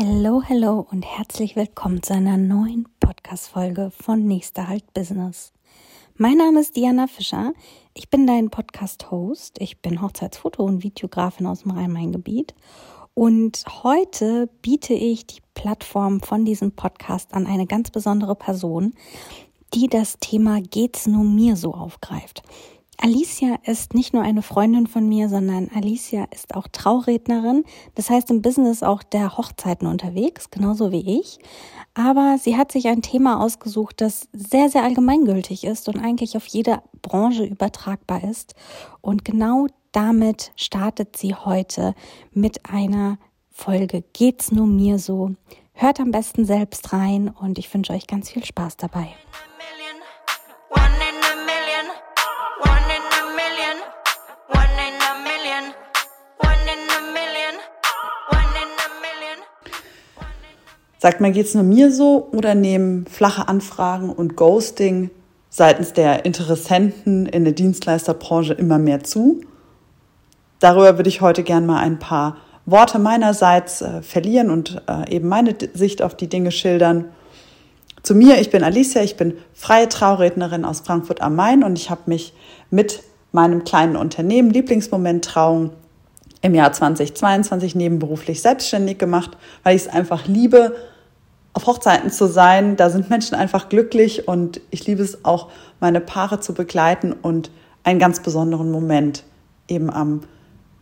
Hallo, hallo und herzlich willkommen zu einer neuen Podcast-Folge von Nächster Halt Business. Mein Name ist Diana Fischer. Ich bin dein Podcast-Host. Ich bin Hochzeitsfoto- und Videografin aus dem Rhein-Main-Gebiet. Und heute biete ich die Plattform von diesem Podcast an eine ganz besondere Person, die das Thema Geht's nur mir so aufgreift. Alicia ist nicht nur eine Freundin von mir, sondern Alicia ist auch Traurednerin. Das heißt im Business auch der Hochzeiten unterwegs, genauso wie ich. Aber sie hat sich ein Thema ausgesucht, das sehr, sehr allgemeingültig ist und eigentlich auf jede Branche übertragbar ist. Und genau damit startet sie heute mit einer Folge Geht's nur mir so? Hört am besten selbst rein und ich wünsche euch ganz viel Spaß dabei. Sagt man, geht es nur mir so oder nehmen flache Anfragen und Ghosting seitens der Interessenten in der Dienstleisterbranche immer mehr zu? Darüber würde ich heute gern mal ein paar Worte meinerseits äh, verlieren und äh, eben meine Sicht auf die Dinge schildern. Zu mir, ich bin Alicia, ich bin freie Traurednerin aus Frankfurt am Main und ich habe mich mit meinem kleinen Unternehmen Lieblingsmoment Trauung im Jahr 2022 nebenberuflich selbstständig gemacht, weil ich es einfach liebe, auf Hochzeiten zu sein. Da sind Menschen einfach glücklich und ich liebe es auch, meine Paare zu begleiten und einen ganz besonderen Moment eben am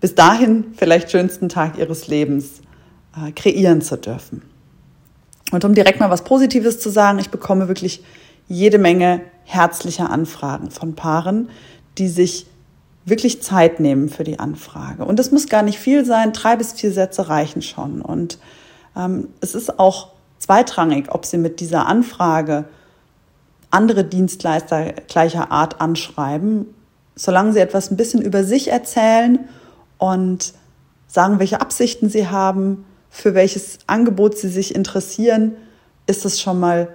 bis dahin vielleicht schönsten Tag ihres Lebens äh, kreieren zu dürfen. Und um direkt mal was Positives zu sagen, ich bekomme wirklich jede Menge herzlicher Anfragen von Paaren, die sich wirklich Zeit nehmen für die Anfrage. Und es muss gar nicht viel sein, drei bis vier Sätze reichen schon. Und ähm, es ist auch zweitrangig, ob Sie mit dieser Anfrage andere Dienstleister gleicher Art anschreiben, solange Sie etwas ein bisschen über sich erzählen und sagen, welche Absichten Sie haben, für welches Angebot Sie sich interessieren, ist es schon mal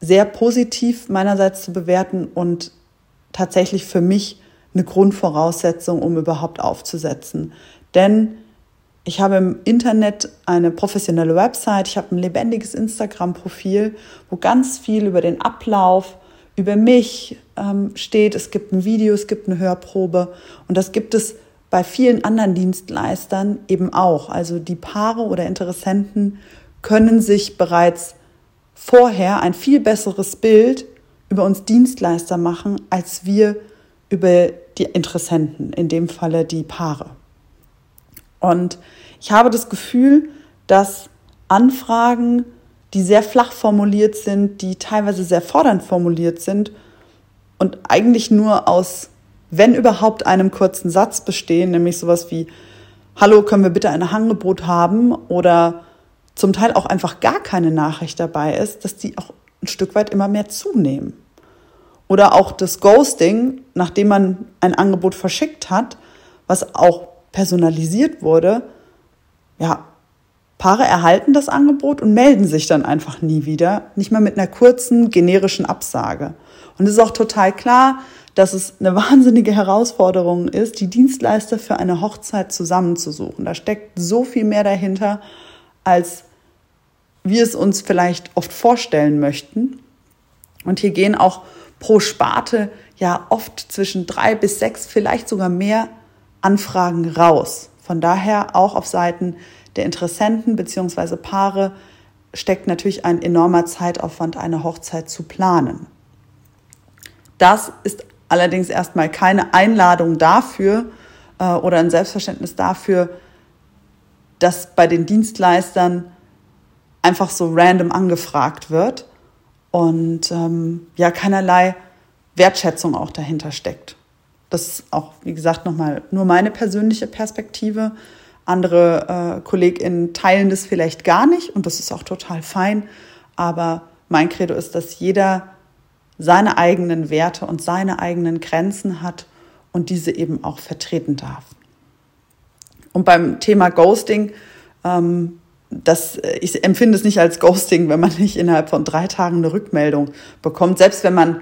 sehr positiv meinerseits zu bewerten und tatsächlich für mich eine Grundvoraussetzung, um überhaupt aufzusetzen. Denn ich habe im Internet eine professionelle Website, ich habe ein lebendiges Instagram-Profil, wo ganz viel über den Ablauf, über mich ähm, steht. Es gibt ein Video, es gibt eine Hörprobe und das gibt es bei vielen anderen Dienstleistern eben auch. Also die Paare oder Interessenten können sich bereits vorher ein viel besseres Bild über uns Dienstleister machen, als wir über die Interessenten, in dem Falle die Paare. Und ich habe das Gefühl, dass Anfragen, die sehr flach formuliert sind, die teilweise sehr fordernd formuliert sind und eigentlich nur aus, wenn überhaupt, einem kurzen Satz bestehen, nämlich sowas wie, hallo, können wir bitte ein Angebot haben oder zum Teil auch einfach gar keine Nachricht dabei ist, dass die auch ein Stück weit immer mehr zunehmen. Oder auch das Ghosting, nachdem man ein Angebot verschickt hat, was auch personalisiert wurde. Ja, Paare erhalten das Angebot und melden sich dann einfach nie wieder, nicht mal mit einer kurzen generischen Absage. Und es ist auch total klar, dass es eine wahnsinnige Herausforderung ist, die Dienstleister für eine Hochzeit zusammenzusuchen. Da steckt so viel mehr dahinter, als wir es uns vielleicht oft vorstellen möchten. Und hier gehen auch pro Sparte ja oft zwischen drei bis sechs, vielleicht sogar mehr Anfragen raus. Von daher auch auf Seiten der Interessenten bzw. Paare steckt natürlich ein enormer Zeitaufwand, eine Hochzeit zu planen. Das ist allerdings erstmal keine Einladung dafür äh, oder ein Selbstverständnis dafür, dass bei den Dienstleistern einfach so random angefragt wird, und ähm, ja, keinerlei Wertschätzung auch dahinter steckt. Das ist auch, wie gesagt, nochmal nur meine persönliche Perspektive. Andere äh, KollegInnen teilen das vielleicht gar nicht und das ist auch total fein. Aber mein Credo ist, dass jeder seine eigenen Werte und seine eigenen Grenzen hat und diese eben auch vertreten darf. Und beim Thema Ghosting ähm, das, äh, ich empfinde es nicht als Ghosting, wenn man nicht innerhalb von drei Tagen eine Rückmeldung bekommt, selbst wenn man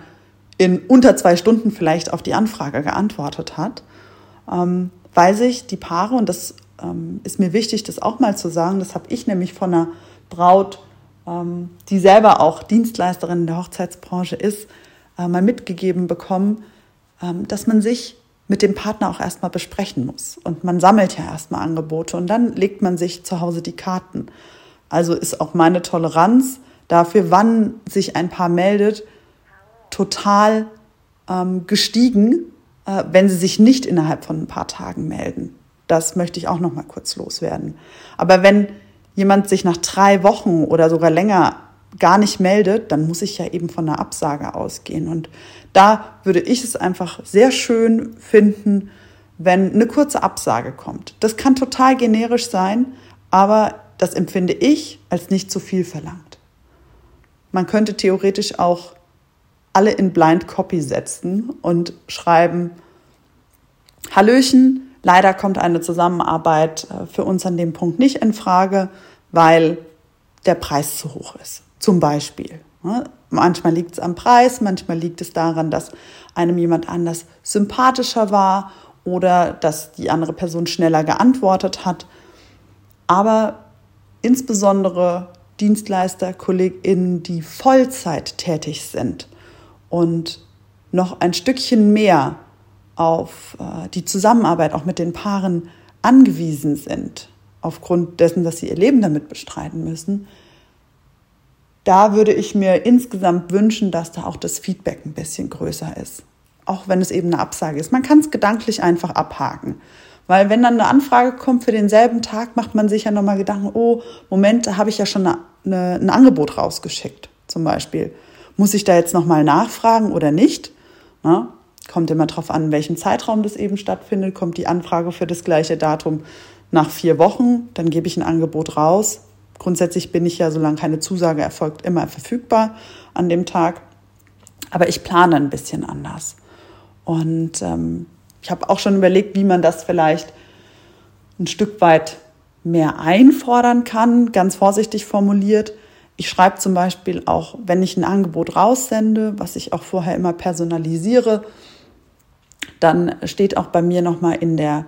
in unter zwei Stunden vielleicht auf die Anfrage geantwortet hat, ähm, weil sich die Paare, und das ähm, ist mir wichtig, das auch mal zu sagen. Das habe ich nämlich von einer Braut, ähm, die selber auch Dienstleisterin in der Hochzeitsbranche ist, äh, mal mitgegeben bekommen, ähm, dass man sich mit dem Partner auch erstmal besprechen muss. Und man sammelt ja erstmal Angebote und dann legt man sich zu Hause die Karten. Also ist auch meine Toleranz dafür, wann sich ein Paar meldet, total ähm, gestiegen, äh, wenn sie sich nicht innerhalb von ein paar Tagen melden. Das möchte ich auch noch mal kurz loswerden. Aber wenn jemand sich nach drei Wochen oder sogar länger gar nicht meldet, dann muss ich ja eben von einer Absage ausgehen. Und da würde ich es einfach sehr schön finden, wenn eine kurze Absage kommt. Das kann total generisch sein, aber das empfinde ich als nicht zu viel verlangt. Man könnte theoretisch auch alle in Blind Copy setzen und schreiben, Hallöchen, leider kommt eine Zusammenarbeit äh, für uns an dem Punkt nicht in Frage, weil der Preis zu hoch ist. Zum Beispiel. Ne? Manchmal liegt es am Preis, manchmal liegt es daran, dass einem jemand anders sympathischer war oder dass die andere Person schneller geantwortet hat. Aber insbesondere Dienstleister, KollegInnen, die Vollzeit tätig sind und noch ein Stückchen mehr auf äh, die Zusammenarbeit auch mit den Paaren angewiesen sind, aufgrund dessen, dass sie ihr Leben damit bestreiten müssen, da würde ich mir insgesamt wünschen, dass da auch das Feedback ein bisschen größer ist. Auch wenn es eben eine Absage ist. Man kann es gedanklich einfach abhaken. Weil wenn dann eine Anfrage kommt für denselben Tag, macht man sich ja nochmal Gedanken, oh, Moment, da habe ich ja schon eine, eine, ein Angebot rausgeschickt, zum Beispiel. Muss ich da jetzt nochmal nachfragen oder nicht? Na, kommt immer darauf an, in welchem Zeitraum das eben stattfindet. Kommt die Anfrage für das gleiche Datum nach vier Wochen, dann gebe ich ein Angebot raus. Grundsätzlich bin ich ja, solange keine Zusage erfolgt, immer verfügbar an dem Tag. Aber ich plane ein bisschen anders. Und ähm, ich habe auch schon überlegt, wie man das vielleicht ein Stück weit mehr einfordern kann, ganz vorsichtig formuliert. Ich schreibe zum Beispiel auch, wenn ich ein Angebot raussende, was ich auch vorher immer personalisiere, dann steht auch bei mir nochmal in der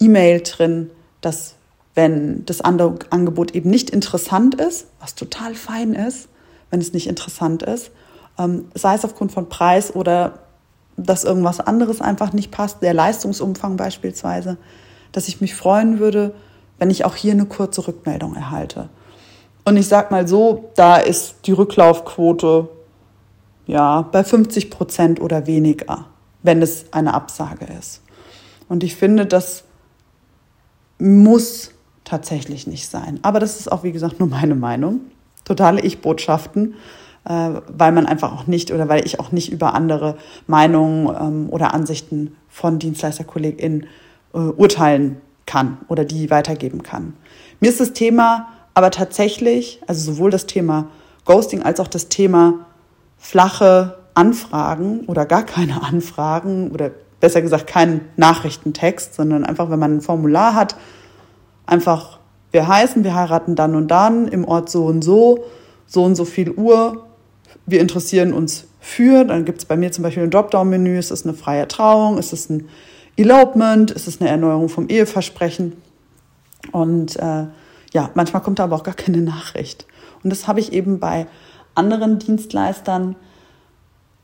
E-Mail drin, dass wenn das andere Angebot eben nicht interessant ist, was total fein ist, wenn es nicht interessant ist, ähm, sei es aufgrund von Preis oder dass irgendwas anderes einfach nicht passt, der Leistungsumfang beispielsweise, dass ich mich freuen würde, wenn ich auch hier eine kurze Rückmeldung erhalte. Und ich sag mal so, da ist die Rücklaufquote ja bei 50 Prozent oder weniger, wenn es eine Absage ist. Und ich finde, das muss tatsächlich nicht sein. Aber das ist auch, wie gesagt, nur meine Meinung. Totale Ich-Botschaften, äh, weil man einfach auch nicht oder weil ich auch nicht über andere Meinungen ähm, oder Ansichten von DienstleisterkollegInnen äh, urteilen kann oder die weitergeben kann. Mir ist das Thema aber tatsächlich, also sowohl das Thema Ghosting als auch das Thema flache Anfragen oder gar keine Anfragen oder besser gesagt keinen Nachrichtentext, sondern einfach, wenn man ein Formular hat, einfach, wir heißen, wir heiraten dann und dann im Ort so und so, so und so viel Uhr, wir interessieren uns für, dann gibt es bei mir zum Beispiel ein Dropdown-Menü, ist es eine freie Trauung, ist es ein Elopement, ist es eine Erneuerung vom Eheversprechen. Und äh, ja, manchmal kommt da aber auch gar keine Nachricht. Und das habe ich eben bei anderen Dienstleistern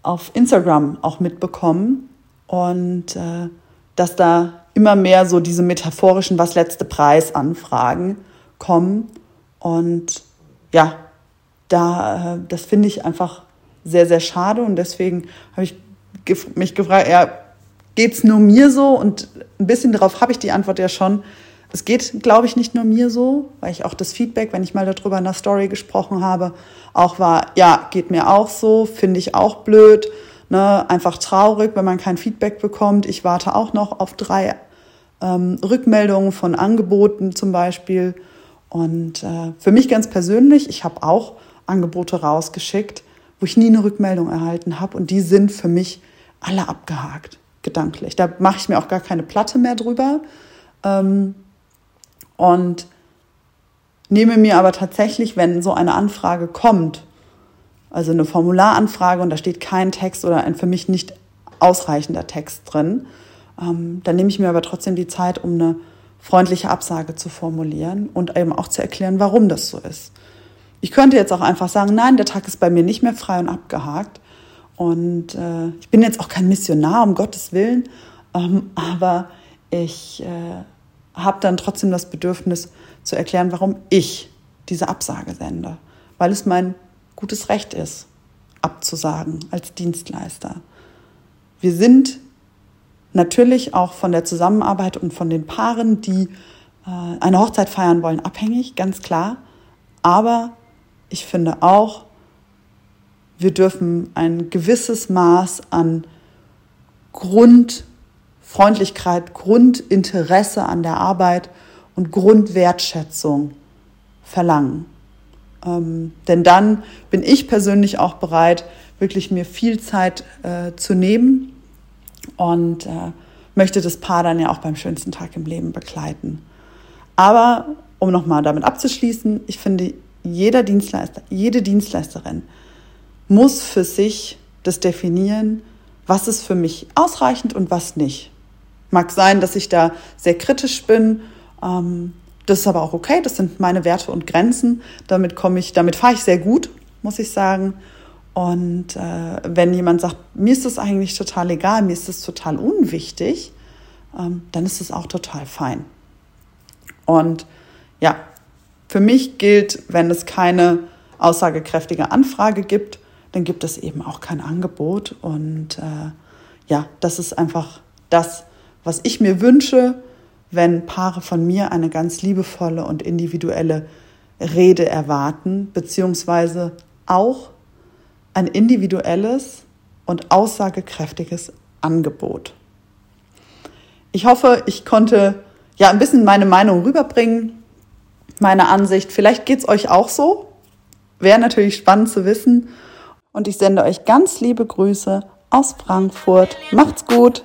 auf Instagram auch mitbekommen. Und äh, dass da immer mehr so diese metaphorischen Was letzte Preis Anfragen kommen. Und ja, da, äh, das finde ich einfach sehr, sehr schade. Und deswegen habe ich mich gefragt, ja, geht's nur mir so? Und ein bisschen darauf habe ich die Antwort ja schon. Es geht, glaube ich, nicht nur mir so, weil ich auch das Feedback, wenn ich mal darüber in der Story gesprochen habe, auch war, ja, geht mir auch so, finde ich auch blöd. Ne, einfach traurig, wenn man kein Feedback bekommt. Ich warte auch noch auf drei ähm, Rückmeldungen von Angeboten zum Beispiel. Und äh, für mich ganz persönlich, ich habe auch Angebote rausgeschickt, wo ich nie eine Rückmeldung erhalten habe. Und die sind für mich alle abgehakt, gedanklich. Da mache ich mir auch gar keine Platte mehr drüber. Ähm, und nehme mir aber tatsächlich, wenn so eine Anfrage kommt, also eine Formularanfrage und da steht kein Text oder ein für mich nicht ausreichender Text drin. Ähm, dann nehme ich mir aber trotzdem die Zeit, um eine freundliche Absage zu formulieren und eben auch zu erklären, warum das so ist. Ich könnte jetzt auch einfach sagen, nein, der Tag ist bei mir nicht mehr frei und abgehakt. Und äh, ich bin jetzt auch kein Missionar, um Gottes Willen, ähm, aber ich äh, habe dann trotzdem das Bedürfnis zu erklären, warum ich diese Absage sende, weil es mein gutes Recht ist, abzusagen als Dienstleister. Wir sind natürlich auch von der Zusammenarbeit und von den Paaren, die äh, eine Hochzeit feiern wollen, abhängig, ganz klar. Aber ich finde auch, wir dürfen ein gewisses Maß an Grundfreundlichkeit, Grundinteresse an der Arbeit und Grundwertschätzung verlangen. Ähm, denn dann bin ich persönlich auch bereit, wirklich mir viel Zeit äh, zu nehmen und äh, möchte das Paar dann ja auch beim schönsten Tag im Leben begleiten. Aber um nochmal damit abzuschließen, ich finde, jeder Dienstleister, jede Dienstleisterin muss für sich das definieren, was ist für mich ausreichend und was nicht. Mag sein, dass ich da sehr kritisch bin. Ähm, das ist aber auch okay. Das sind meine Werte und Grenzen. Damit komme ich, damit fahre ich sehr gut, muss ich sagen. Und äh, wenn jemand sagt, mir ist das eigentlich total egal, mir ist das total unwichtig, ähm, dann ist es auch total fein. Und ja, für mich gilt, wenn es keine aussagekräftige Anfrage gibt, dann gibt es eben auch kein Angebot. Und äh, ja, das ist einfach das, was ich mir wünsche, wenn Paare von mir eine ganz liebevolle und individuelle Rede erwarten, beziehungsweise auch ein individuelles und aussagekräftiges Angebot. Ich hoffe, ich konnte ja ein bisschen meine Meinung rüberbringen, meine Ansicht. Vielleicht geht es euch auch so. Wäre natürlich spannend zu wissen. Und ich sende euch ganz liebe Grüße aus Frankfurt. Macht's gut!